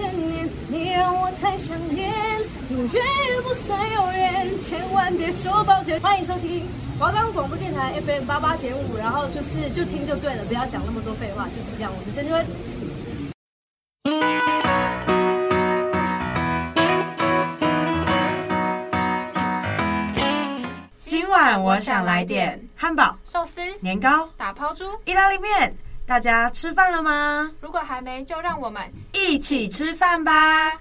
千年，你让我太想念，永远也不算永远，千万别说抱歉。欢迎收听华冈广播电台 FM 八八点五，然后就是就听就对了，不要讲那么多废话，就是这样。我是曾芷芬。今晚我想来点汉堡、寿司、年糕、打抛猪、意大利面。大家吃饭了吗？如果还没，就让我们一起吃饭吧！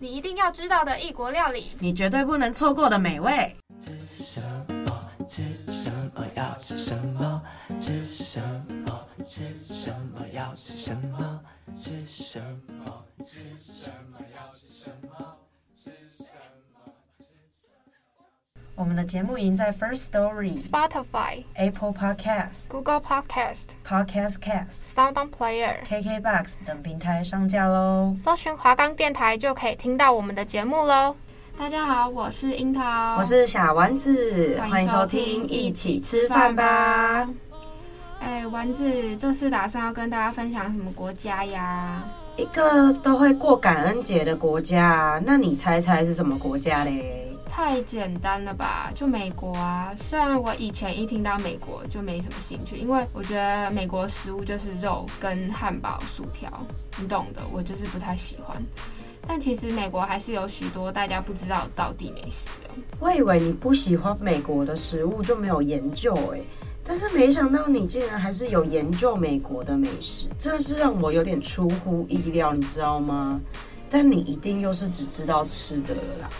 你一定要知道的异国料理，你绝对不能错过的美味。吃什么？吃什么？要吃什么？吃什么？吃什么？要吃什么？吃什么？吃什么？要吃什么？我们的节目已经在 First Story、Spotify、Apple Podcast、Google Podcast、Podcast Cast、Sound On Player、KKBox 等平台上架喽。搜寻华冈电台就可以听到我们的节目喽。大家好，我是樱桃，我是小丸子，欢迎收听一起吃饭吧。哎，丸子，这次打算要跟大家分享什么国家呀？一个都会过感恩节的国家，那你猜猜是什么国家嘞？太简单了吧，就美国啊！虽然我以前一听到美国就没什么兴趣，因为我觉得美国食物就是肉跟汉堡、薯条，你懂的，我就是不太喜欢。但其实美国还是有许多大家不知道到底美食哦。我以为你不喜欢美国的食物就没有研究哎，但是没想到你竟然还是有研究美国的美食，这是让我有点出乎意料，你知道吗？但你一定又是只知道吃的了啦。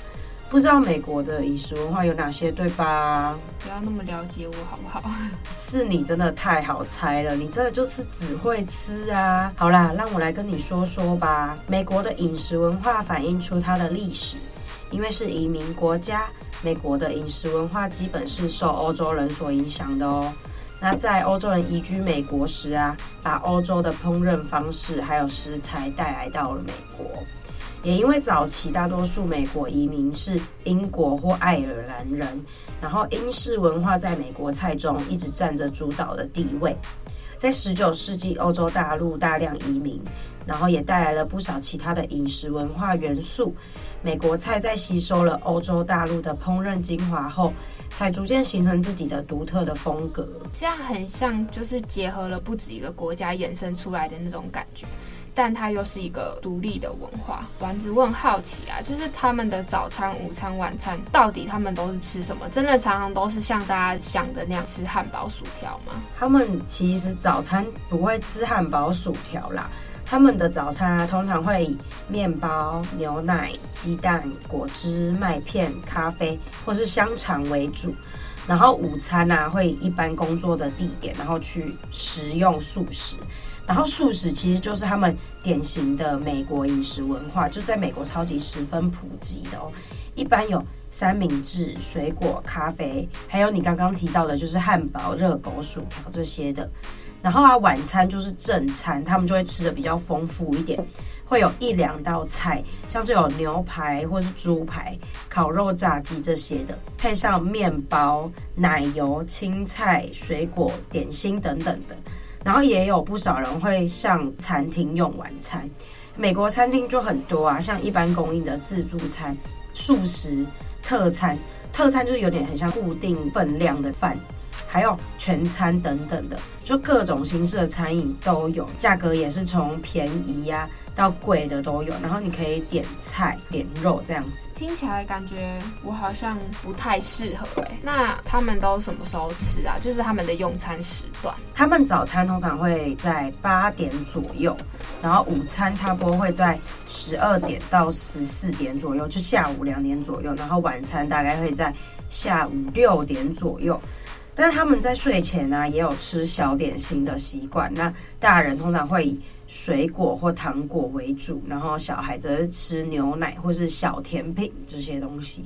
不知道美国的饮食文化有哪些，对吧？不要那么了解我好不好？是你真的太好猜了，你真的就是只会吃啊！好啦，让我来跟你说说吧。美国的饮食文化反映出它的历史，因为是移民国家，美国的饮食文化基本是受欧洲人所影响的哦。那在欧洲人移居美国时啊，把欧洲的烹饪方式还有食材带来到了美国。也因为早期大多数美国移民是英国或爱尔兰人，然后英式文化在美国菜中一直占着主导的地位。在十九世纪，欧洲大陆大量移民，然后也带来了不少其他的饮食文化元素。美国菜在吸收了欧洲大陆的烹饪精华后，才逐渐形成自己的独特的风格。这样很像，就是结合了不止一个国家衍生出来的那种感觉。但它又是一个独立的文化。丸子问好奇啊，就是他们的早餐、午餐、晚餐，到底他们都是吃什么？真的常常都是像大家想的那样吃汉堡、薯条吗？他们其实早餐不会吃汉堡、薯条啦，他们的早餐啊，通常会以面包、牛奶、鸡蛋、果汁、麦片、咖啡或是香肠为主。然后午餐啊，会以一般工作的地点，然后去食用素食。然后素食其实就是他们典型的美国饮食文化，就在美国超级十分普及的哦。一般有三明治、水果、咖啡，还有你刚刚提到的，就是汉堡、热狗、薯条这些的。然后啊，晚餐就是正餐，他们就会吃的比较丰富一点，会有一两道菜，像是有牛排或是猪排、烤肉、炸鸡这些的，配上面包、奶油、青菜、水果、点心等等的。然后也有不少人会上餐厅用晚餐，美国餐厅就很多啊，像一般供应的自助餐、素食、特餐，特餐就是有点很像固定分量的饭，还有全餐等等的，就各种形式的餐饮都有，价格也是从便宜呀、啊。到贵的都有，然后你可以点菜点肉这样子，听起来感觉我好像不太适合哎。那他们都什么时候吃啊？就是他们的用餐时段。他们早餐通常会在八点左右，然后午餐差不多会在十二点到十四点左右，就下午两点左右，然后晚餐大概会在下午六点左右。但是他们在睡前呢、啊，也有吃小点心的习惯。那大人通常会以水果或糖果为主，然后小孩则是吃牛奶或是小甜品这些东西。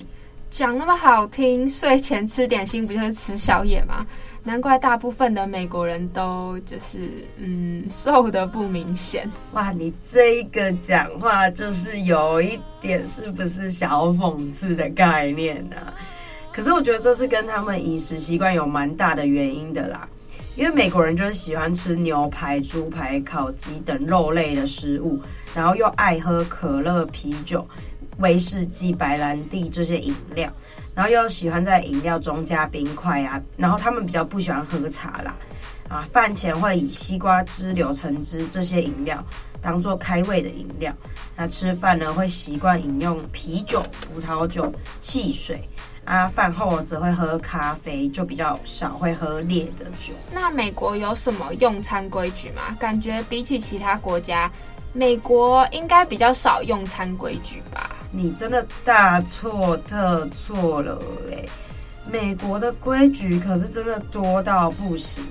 讲那么好听，睡前吃点心不就是吃宵夜吗？难怪大部分的美国人都就是嗯瘦得不明显。哇，你这个讲话就是有一点是不是小讽刺的概念呢、啊？可是我觉得这是跟他们饮食习惯有蛮大的原因的啦。因为美国人就是喜欢吃牛排、猪排、烤鸡等肉类的食物，然后又爱喝可乐、啤酒、威士忌、白兰地这些饮料，然后又喜欢在饮料中加冰块啊，然后他们比较不喜欢喝茶啦。啊，饭前会以西瓜汁、柳橙汁这些饮料当做开胃的饮料。那吃饭呢，会习惯饮用啤酒、葡萄酒、汽水。啊，饭后只会喝咖啡，就比较少会喝烈的酒。那美国有什么用餐规矩吗？感觉比起其他国家，美国应该比较少用餐规矩吧？你真的大错特错了诶！美国的规矩可是真的多到不行。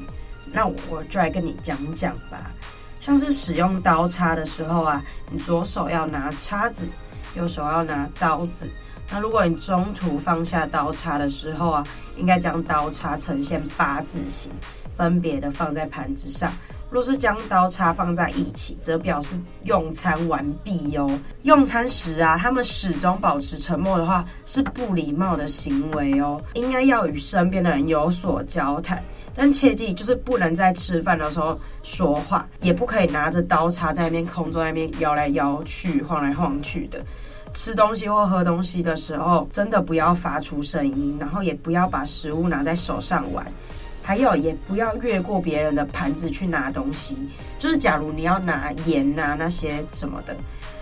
那我就来跟你讲讲吧，像是使用刀叉的时候啊，你左手要拿叉子，右手要拿刀子。那如果你中途放下刀叉的时候啊，应该将刀叉呈现八字形，分别的放在盘子上。若是将刀叉放在一起，则表示用餐完毕哟。用餐时啊，他们始终保持沉默的话，是不礼貌的行为哦。应该要与身边的人有所交谈。但切记，就是不能在吃饭的时候说话，也不可以拿着刀叉在那边空中那边摇来摇去、晃来晃去的。吃东西或喝东西的时候，真的不要发出声音，然后也不要把食物拿在手上玩，还有也不要越过别人的盘子去拿东西。就是假如你要拿盐啊那些什么的，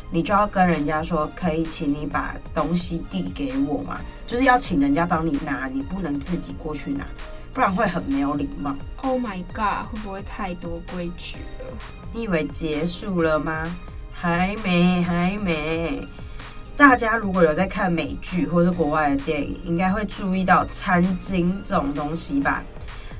你就要跟人家说，可以请你把东西递给我吗？就是要请人家帮你拿，你不能自己过去拿。不然会很没有礼貌。Oh my god，会不会太多规矩了？你以为结束了吗？还没，还没。大家如果有在看美剧或是国外的电影，应该会注意到餐巾这种东西吧？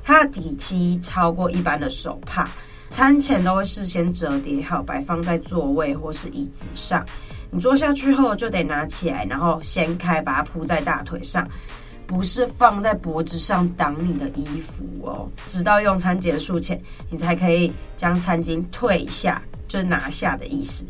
它的底漆超过一般的手帕，餐前都会事先折叠好，摆放在座位或是椅子上。你坐下去后就得拿起来，然后掀开，把它铺在大腿上。不是放在脖子上挡你的衣服哦，直到用餐结束前，你才可以将餐巾退下，就是拿下的意思。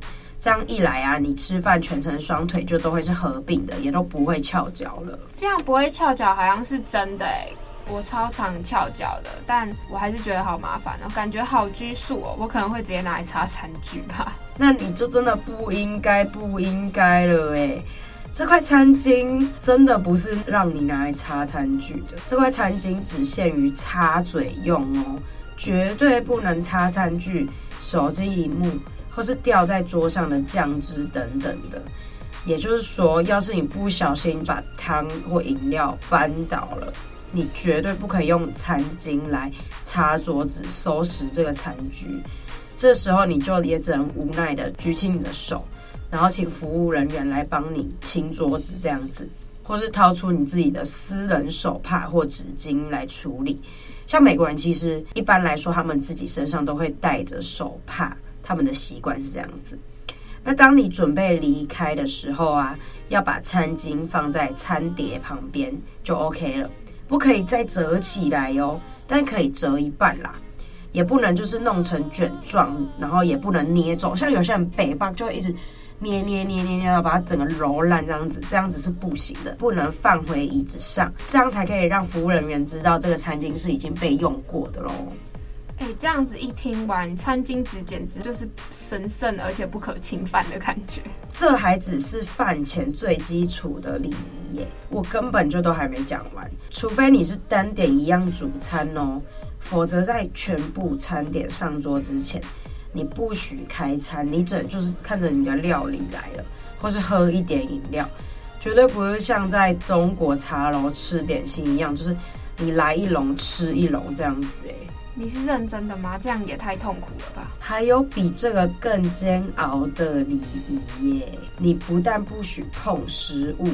这样一来啊，你吃饭全程双腿就都会是合并的，也都不会翘脚了。这样不会翘脚好像是真的哎，我超常翘脚的，但我还是觉得好麻烦哦，感觉好拘束哦，我可能会直接拿来擦餐具吧。那你就真的不应该不应该了哎。这块餐巾真的不是让你拿来擦餐具的，这块餐巾只限于擦嘴用哦，绝对不能擦餐具、手机荧幕或是掉在桌上的酱汁等等的。也就是说，要是你不小心把汤或饮料翻倒了，你绝对不可以用餐巾来擦桌子、收拾这个餐具。这时候你就也只能无奈的举起你的手。然后请服务人员来帮你清桌子，这样子，或是掏出你自己的私人手帕或纸巾来处理。像美国人其实一般来说，他们自己身上都会带着手帕，他们的习惯是这样子。那当你准备离开的时候啊，要把餐巾放在餐碟旁边就 OK 了，不可以再折起来哟，但可以折一半啦，也不能就是弄成卷状，然后也不能捏走，像有些人北方就会一直。捏捏捏捏捏，要把它整个揉烂，这样子，这样子是不行的，不能放回椅子上，这样才可以让服务人员知道这个餐巾是已经被用过的喽。哎，这样子一听完，餐巾纸简直就是神圣而且不可侵犯的感觉。这还只是饭前最基础的礼仪耶，我根本就都还没讲完，除非你是单点一样主餐哦，否则在全部餐点上桌之前。你不许开餐，你只能就是看着你的料理来了，或是喝一点饮料，绝对不是像在中国茶楼吃点心一样，就是你来一笼吃一笼这样子诶。你是认真的吗？这样也太痛苦了吧？还有比这个更煎熬的礼仪耶！你不但不许碰食物，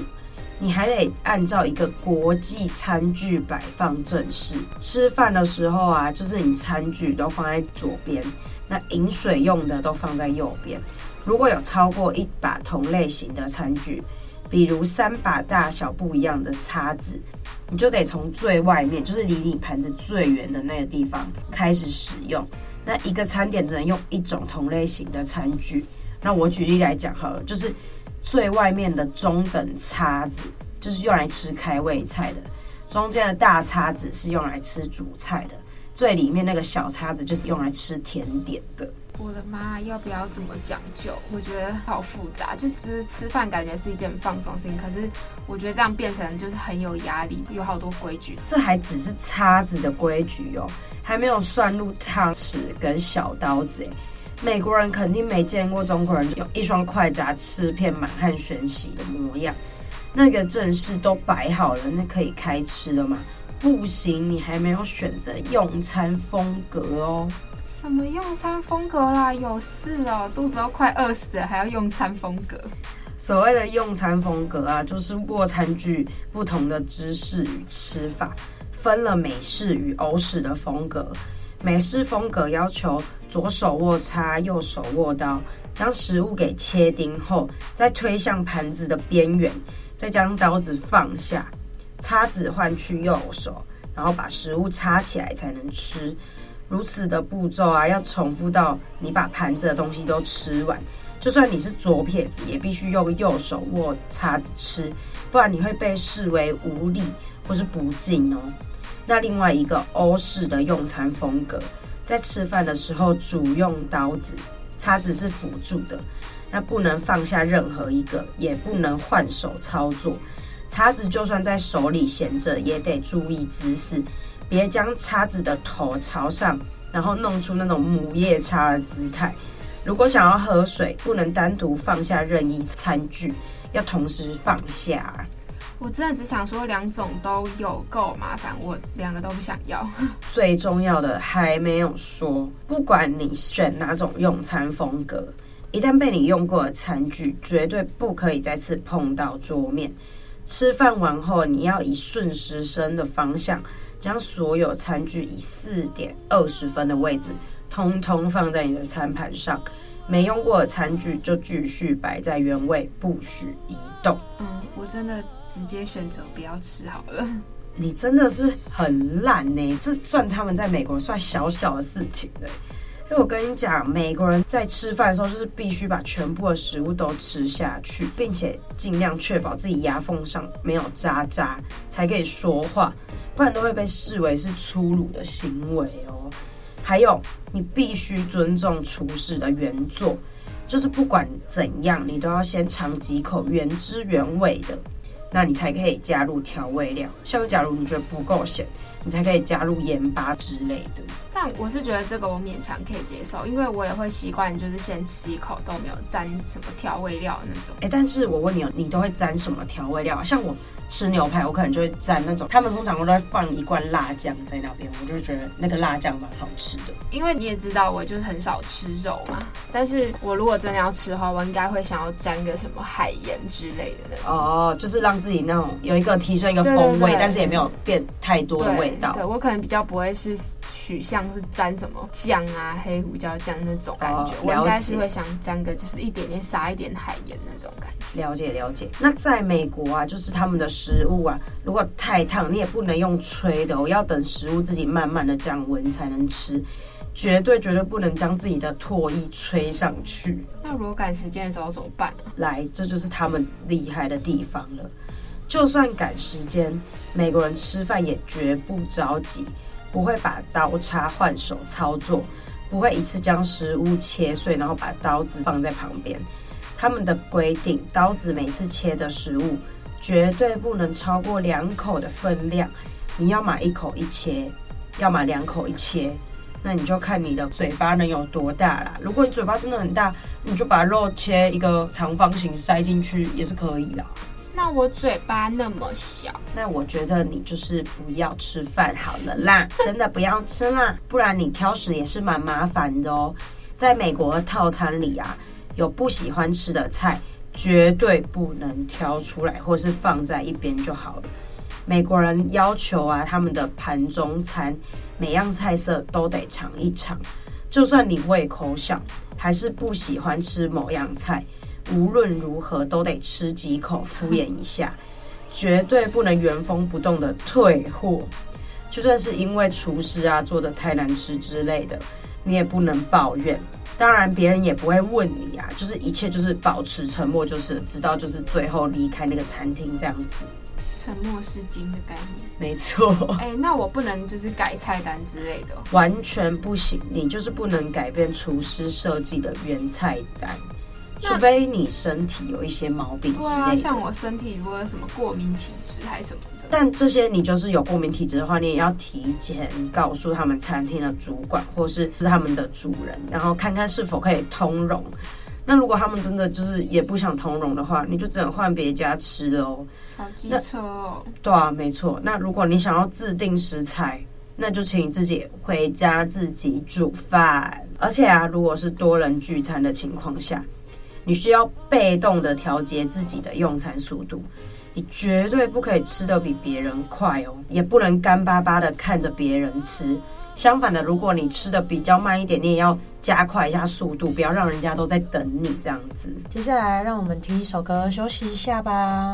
你还得按照一个国际餐具摆放正势。吃饭的时候啊，就是你餐具都放在左边。那饮水用的都放在右边。如果有超过一把同类型的餐具，比如三把大小不一样的叉子，你就得从最外面，就是离你盘子最远的那个地方开始使用。那一个餐点只能用一种同类型的餐具。那我举例来讲好了，就是最外面的中等叉子，就是用来吃开胃菜的；中间的大叉子是用来吃主菜的。最里面那个小叉子就是用来吃甜点的。我的妈，要不要这么讲究？我觉得好复杂。就是吃饭感觉是一件放松的事情，可是我觉得这样变成就是很有压力，有好多规矩。这还只是叉子的规矩哦，还没有算入汤匙跟小刀子。美国人肯定没见过中国人用一双筷子吃片满汉全席的模样。那个阵势都摆好了，那可以开吃了吗？不行，你还没有选择用餐风格哦。什么用餐风格啦？有事哦，肚子都快饿死了，还要用餐风格？所谓的用餐风格啊，就是握餐具不同的姿势与吃法，分了美式与欧式的风格。美式风格要求左手握叉，右手握刀，将食物给切丁后，再推向盘子的边缘，再将刀子放下，叉子换去右手，然后把食物插起来才能吃。如此的步骤啊，要重复到你把盘子的东西都吃完。就算你是左撇子，也必须用右手握叉子吃，不然你会被视为无礼或是不敬哦。那另外一个欧式的用餐风格，在吃饭的时候主用刀子，叉子是辅助的。那不能放下任何一个，也不能换手操作。叉子就算在手里闲着，也得注意姿势。别将叉子的头朝上，然后弄出那种母夜叉的姿态。如果想要喝水，不能单独放下任意餐具，要同时放下。我真的只想说，两种都有够麻烦，我两个都不想要。最重要的还没有说，不管你选哪种用餐风格，一旦被你用过的餐具，绝对不可以再次碰到桌面。吃饭完后，你要以顺时针的方向。将所有餐具以四点二十分的位置，通通放在你的餐盘上。没用过的餐具就继续摆在原位，不许移动。嗯，我真的直接选择不要吃好了。你真的是很烂呢，这算他们在美国算小小的事情的。因为我跟你讲，美国人在吃饭的时候，就是必须把全部的食物都吃下去，并且尽量确保自己牙缝上没有渣渣，才可以说话。不然都会被视为是粗鲁的行为哦。还有，你必须尊重厨师的原作，就是不管怎样，你都要先尝几口原汁原味的，那你才可以加入调味料。像是假如你觉得不够咸，你才可以加入盐巴之类的。但我是觉得这个我勉强可以接受，因为我也会习惯，就是先吃一口都没有沾什么调味料的那种。哎，但是我问你哦，你都会沾什么调味料？像我。吃牛排，我可能就会沾那种，他们通常都会放一罐辣酱在那边，我就会觉得那个辣酱蛮好吃的。因为你也知道，我就是很少吃肉嘛，但是我如果真的要吃的话，我应该会想要沾个什么海盐之类的那种。哦，就是让自己那种有一个提升一个风味，对对对，但是也没有变太多的味道。对，我可能比较不会是取向是沾什么酱啊，黑胡椒酱那种感觉，哦、我应该是会想沾个就是一点点撒一点海盐那种感觉。了解了解。那在美国啊，就是他们的。食物啊，如果太烫，你也不能用吹的，我要等食物自己慢慢的降温才能吃，绝对绝对不能将自己的唾液吹上去。那如果赶时间的时候怎么办啊？来，这就是他们厉害的地方了。就算赶时间，美国人吃饭也绝不着急，不会把刀叉换手操作，不会一次将食物切碎，然后把刀子放在旁边。他们的规定，刀子每次切的食物。绝对不能超过两口的分量，你要么一口一切，要么两口一切，那你就看你的嘴巴能有多大啦。如果你嘴巴真的很大，你就把肉切一个长方形塞进去也是可以啦。那我嘴巴那么小，那我觉得你就是不要吃饭好了啦，真的不要吃啦，不然你挑食也是蛮麻烦的哦。在美国的套餐里啊，有不喜欢吃的菜。绝对不能挑出来，或是放在一边就好了。美国人要求啊，他们的盘中餐每样菜色都得尝一尝，就算你胃口小，还是不喜欢吃某样菜，无论如何都得吃几口敷衍一下，绝对不能原封不动的退货。就算是因为厨师啊做的太难吃之类的，你也不能抱怨。当然，别人也不会问你啊，就是一切就是保持沉默，就是直到就是最后离开那个餐厅这样子。沉默是金的概念。没错。哎，那我不能就是改菜单之类的？完全不行，你就是不能改变厨师设计的原菜单，除非你身体有一些毛病之类的。对啊，像我身体如果有什么过敏体质还是什么的。但这些你就是有过敏体质的话，你也要提前告诉他们餐厅的主管或是他们的主人，然后看看是否可以通融。那如果他们真的就是也不想通融的话，你就只能换别家吃的哦。好机车哦。对啊，没错。那如果你想要自定食材，那就请你自己回家自己煮饭。而且啊，如果是多人聚餐的情况下，你需要被动的调节自己的用餐速度。你绝对不可以吃得比别人快哦，也不能干巴巴的看着别人吃。相反的，如果你吃的比较慢一点，你也要加快一下速度，不要让人家都在等你这样子。接下来，让我们听一首歌休息一下吧。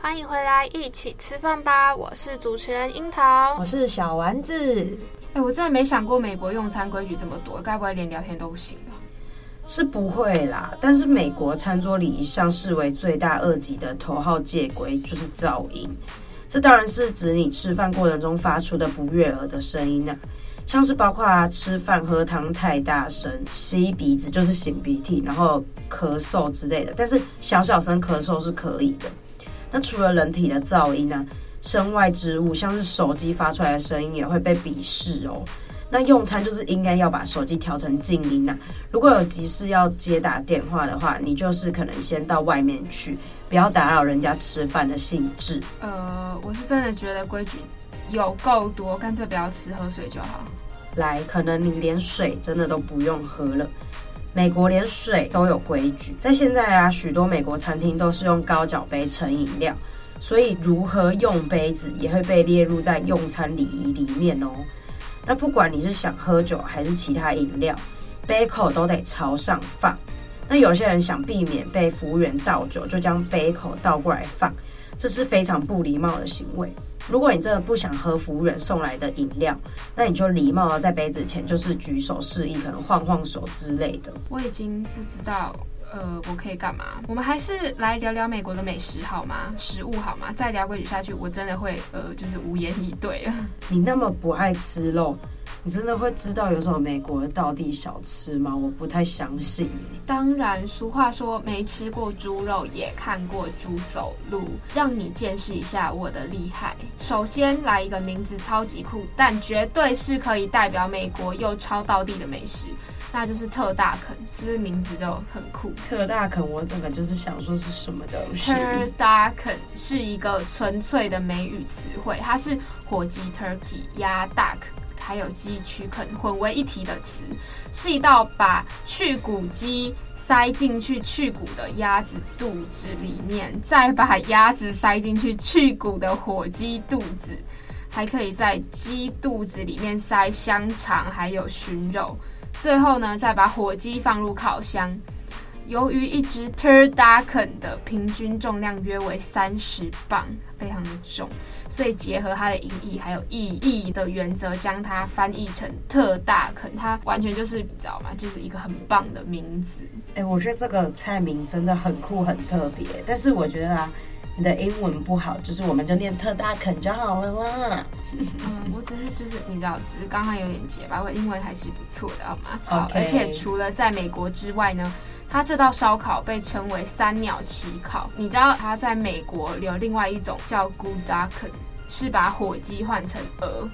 欢迎回来，一起吃饭吧！我是主持人樱桃，我是小丸子。哎，我真的没想过美国用餐规矩这么多，该不会连聊天都不行吧？是不会啦，但是美国餐桌礼仪上视为最大恶极的头号戒规就是噪音。这当然是指你吃饭过程中发出的不悦耳的声音啊，像是包括吃饭喝汤太大声、吸鼻子就是擤鼻涕，然后咳嗽之类的。但是小小声咳嗽是可以的。那除了人体的噪音呢、啊，身外之物像是手机发出来的声音也会被鄙视哦。那用餐就是应该要把手机调成静音啊。如果有急事要接打电话的话，你就是可能先到外面去，不要打扰人家吃饭的兴致。呃，我是真的觉得规矩有够多，干脆不要吃，喝水就好。来，可能你连水真的都不用喝了。美国连水都有规矩，在现在啊，许多美国餐厅都是用高脚杯盛饮料，所以如何用杯子也会被列入在用餐礼仪里面哦。那不管你是想喝酒还是其他饮料，杯口都得朝上放。那有些人想避免被服务员倒酒，就将杯口倒过来放，这是非常不礼貌的行为。如果你真的不想喝服务员送来的饮料，那你就礼貌的在杯子前就是举手示意，可能晃晃手之类的。我已经不知道。呃，我可以干嘛？我们还是来聊聊美国的美食好吗？食物好吗？再聊规矩下去，我真的会呃，就是无言以对了。你那么不爱吃肉，你真的会知道有什么美国的道地小吃吗？我不太相信。当然，俗话说没吃过猪肉也看过猪走路，让你见识一下我的厉害。首先来一个名字超级酷，但绝对是可以代表美国又超道地的美食。那就是特大肯，是不是名字就很酷？特大肯，我整个就是想说是什么东西。特大肯是一个纯粹的美语词汇，它是火鸡 （turkey）、鸭 （duck） 还有鸡曲肯混为一体的词，是一道把去骨鸡塞进去去骨的鸭子肚子里面，再把鸭子塞进去去骨的火鸡肚子，还可以在鸡肚子里面塞香肠还有熏肉。最后呢，再把火鸡放入烤箱。由于一只 turducken 的平均重量约为三十磅，非常的重，所以结合它的音译还有意义的原则，将它翻译成特大肯，它完全就是你知道吗？就是一个很棒的名字。哎、我觉得这个菜名真的很酷很特别，但是我觉得啊。你的英文不好，就是我们就念特大肯就好了啦。嗯，我只是就是你知道，只是刚刚有点结巴，我英文还是不错的，好吗？好。而且除了在美国之外呢，它这道烧烤被称为三鸟起烤。你知道它在美国有另外一种叫 Gooducken，是把火鸡换成鹅。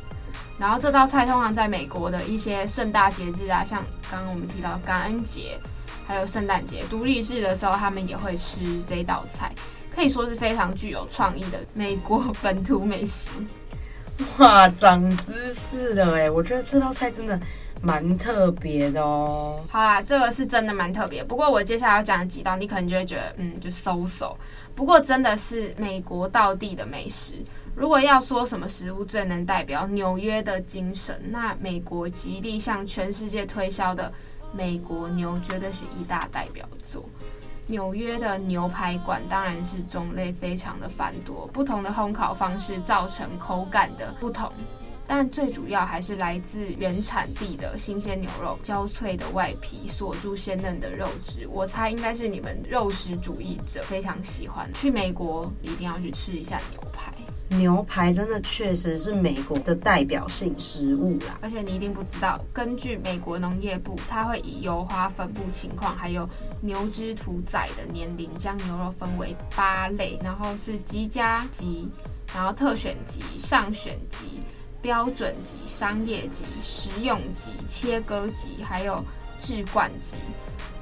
然后这道菜通常在美国的一些盛大节日啊，像刚刚我们提到感恩节，还有圣诞节、独立日的时候，他们也会吃这道菜。可以说是非常具有创意的美国本土美食。哇，长知识了哎！我觉得这道菜真的蛮特别的哦。好啦，这个是真的蛮特别。不过我接下来要讲的几道，你可能就会觉得，嗯，就 so so。不过真的是美国道地的美食。如果要说什么食物最能代表纽约的精神，那美国极力向全世界推销的美国牛绝对是一大代表作。纽约的牛排馆当然是种类非常的繁多，不同的烘烤方式造成口感的不同，但最主要还是来自原产地的新鲜牛肉，焦脆的外皮锁住鲜嫩的肉质。我猜应该是你们肉食主义者非常喜欢，去美国一定要去吃一下牛排。牛排真的确实是美国的代表性食物啦，而且你一定不知道，根据美国农业部，它会以油花分布情况，还有牛只屠宰的年龄，将牛肉分为八类，然后是极佳级，然后特选级、上选级、标准级、商业级、食用级、切割级，还有制罐级。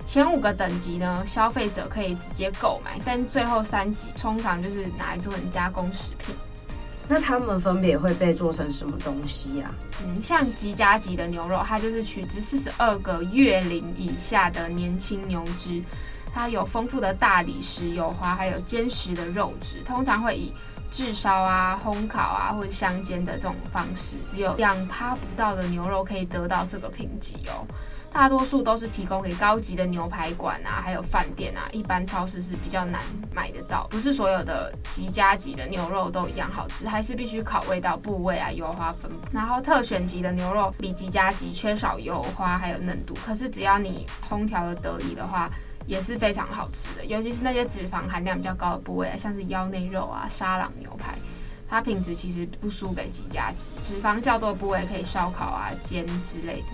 前五个等级呢，消费者可以直接购买，但最后三级通常就是拿来做成加工食品。那它们分别会被做成什么东西啊？嗯，像极佳级的牛肉，它就是取自四十二个月龄以下的年轻牛只，它有丰富的大理石油花，还有坚实的肉质，通常会以炙烧啊、烘烤啊或者香煎的这种方式，只有两趴不到的牛肉可以得到这个评级哦。大多数都是提供给高级的牛排馆啊，还有饭店啊，一般超市是比较难买得到。不是所有的极佳级的牛肉都一样好吃，还是必须考味道、部位啊、油花分布。然后特选级的牛肉比极佳级缺少油花还有嫩度，可是只要你烹调的得宜的话，也是非常好吃的。尤其是那些脂肪含量比较高的部位啊，像是腰内肉啊、沙朗牛排，它品质其实不输给极佳级。脂肪较多的部位可以烧烤啊、煎之类的。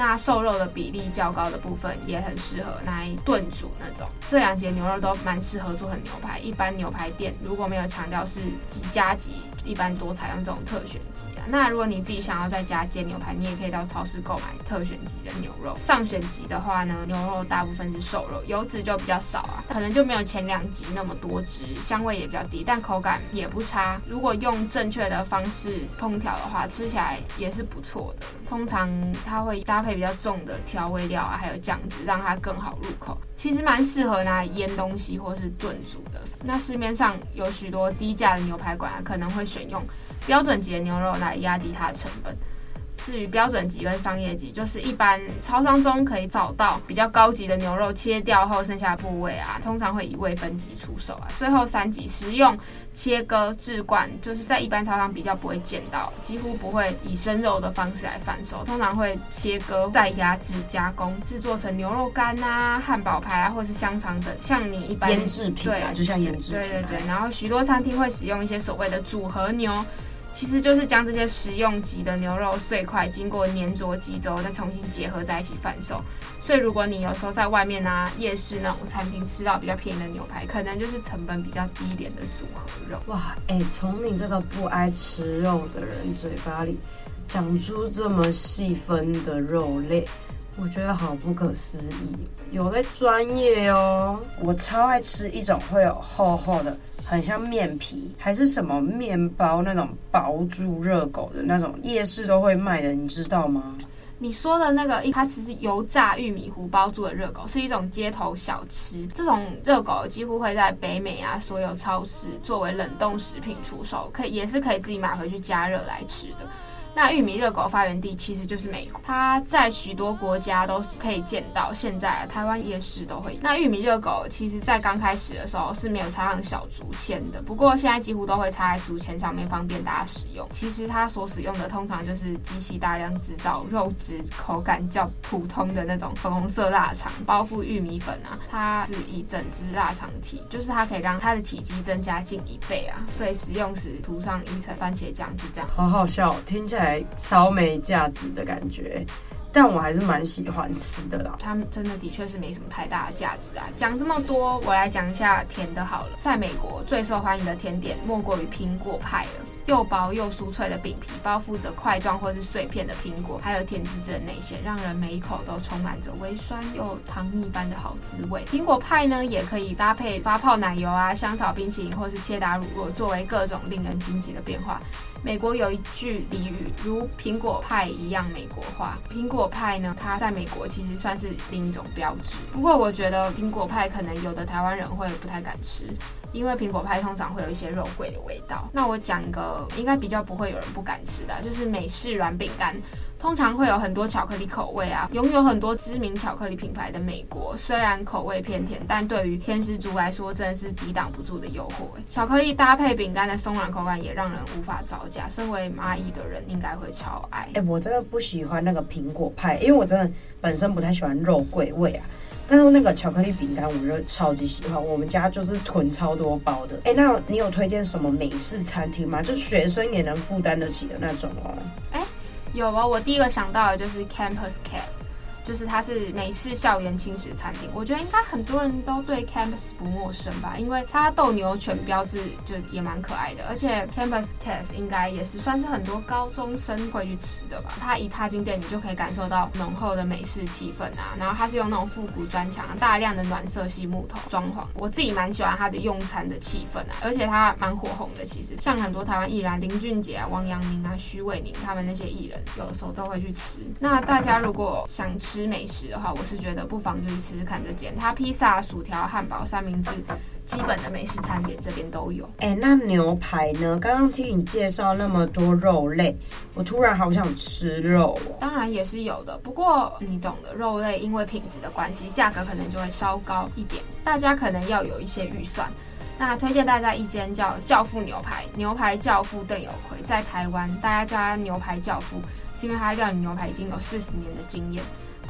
那瘦肉的比例较高的部分也很适合来炖煮那种，这两节牛肉都蛮适合做成牛排。一般牛排店如果没有强调是极佳级，一般多采用这种特选级啊。那如果你自己想要在家煎牛排，你也可以到超市购买特选级的牛肉。上选级的话呢，牛肉大部分是瘦肉，油脂就比较少啊，可能就没有前两级那么多汁，香味也比较低，但口感也不差。如果用正确的方式烹调的话，吃起来也是不错的。通常它会搭配。比较重的调味料啊，还有酱汁，让它更好入口。其实蛮适合拿来腌东西或是炖煮的。那市面上有许多低价的牛排馆啊，可能会选用标准级的牛肉来压低它的成本。至于标准级跟商业级，就是一般超商中可以找到比较高级的牛肉，切掉后剩下的部位啊，通常会以未分级出售啊。最后三级食用切割置罐，就是在一般超商比较不会见到，几乎不会以生肉的方式来贩售，通常会切割再压制加工，制作成牛肉干啊、汉堡排啊，或是香肠等，像你一般腌制品啊，就像腌制品啊。对对对，然后许多餐厅会使用一些所谓的组合牛。其实就是将这些食用级的牛肉碎块经过粘着剂之后，再重新结合在一起贩售。所以如果你有时候在外面啊夜市那种餐厅吃到比较便宜的牛排，可能就是成本比较低一点的组合肉。哇，哎、从你这个不爱吃肉的人嘴巴里讲出这么细分的肉类，我觉得好不可思议，有在专业哦。我超爱吃一种会有厚厚的。很像面皮，还是什么面包那种包住热狗的那种，夜市都会卖的，你知道吗？你说的那个，它其实是油炸玉米糊包住的热狗，是一种街头小吃。这种热狗几乎会在北美啊所有超市作为冷冻食品出售，可以也是可以自己买回去加热来吃的。那玉米热狗发源地其实就是美国，它在许多国家都是可以见到。现在台湾夜市都会。那玉米热狗其实在刚开始的时候是没有插上小竹签的，不过现在几乎都会插在竹签上面，方便大家使用。其实它所使用的通常就是机器大量制造肉质口感较普通的那种粉红色腊肠，包覆玉米粉啊，它是以整只腊肠体，就是它可以让它的体积增加近一倍啊，所以食用时涂上一层番茄酱，就这样。好好笑，听起来。超没价值的感觉，但我还是蛮喜欢吃的啦。它真的的确是没什么太大的价值啊。讲这么多，我来讲一下甜的好了。在美国最受欢迎的甜点莫过于苹果派了。又薄又酥脆的饼皮，包覆着块状或是碎片的苹果，还有甜滋滋的内馅，让人每一口都充满着微酸又糖蜜般的好滋味。苹果派呢，也可以搭配发泡奶油啊、香草冰淇淋或是切达乳酪，作为各种令人惊喜的变化。美国有一句俚语，如苹果派一样美国化。苹果派呢，它在美国其实算是另一种标志。不过我觉得苹果派可能有的台湾人会不太敢吃。因为苹果派通常会有一些肉桂的味道。那我讲一个应该比较不会有人不敢吃的，就是美式软饼干，通常会有很多巧克力口味啊。拥有很多知名巧克力品牌的美国，虽然口味偏甜，但对于甜食族来说真的是抵挡不住的诱惑。巧克力搭配饼干的松软口感也让人无法招架。身为蚂蚁的人应该会超爱。哎、我真的不喜欢那个苹果派，因为我真的本身不太喜欢肉桂味啊。但是那个巧克力饼干，我就超级喜欢。我们家就是囤超多包的。哎，那你有推荐什么美式餐厅吗？就学生也能负担得起的那种哦。有啊，我第一个想到的就是 Campus Cat。就是它是美式校园轻食餐厅，我觉得应该很多人都对 Campus 不陌生吧，因为它斗牛犬标志就也蛮可爱的，而且 Campus Cafe 应该也是算是很多高中生会去吃的吧。它一踏进店里就可以感受到浓厚的美式气氛啊，然后它是用那种复古砖墙、大量的暖色系木头装潢，我自己蛮喜欢它的用餐的气氛啊，而且它蛮火红的。其实像很多台湾艺人林俊杰啊、王阳明啊、许玮宁他们那些艺人，有的时候都会去吃。那大家如果想吃，吃美食的话，我是觉得不妨就去吃吃看这间。它披萨、薯条、汉堡、三明治，基本的美式餐点这边都有。哎、欸，那牛排呢？刚刚听你介绍那么多肉类，我突然好想吃肉哦。当然也是有的，不过你懂的，肉类因为品质的关系，价格可能就会稍高一点。大家可能要有一些预算。那推荐大家一间叫教父牛排，牛排教父邓有奎，在台湾大家叫他牛排教父，是因为他料理牛排已经有四十年的经验。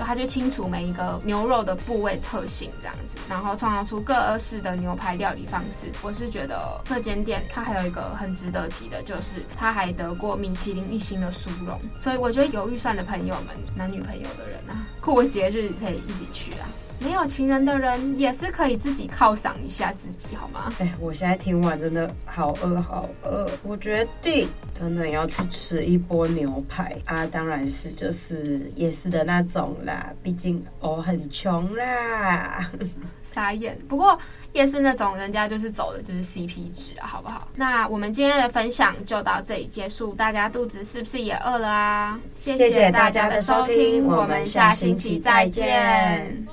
他就清楚每一个牛肉的部位特性这样子，然后创造出各式的牛排料理方式。我是觉得这间店它还有一个很值得提的，就是它还得过米其林一星的殊荣。所以我觉得有预算的朋友们，男女朋友的人啊，过节日可以一起去啊。没有情人的人也是可以自己犒赏一下自己，好吗？哎，我现在听完真的好饿，好饿，我决定真的要去吃一波牛排啊！当然是就是夜市的那种啦，毕竟我很穷啦。傻眼，不过。夜市那种人家就是走的就是 CP 值啊，好不好？那我们今天的分享就到这里结束，大家肚子是不是也饿了啊？谢谢大家的收听，我们下星期再见。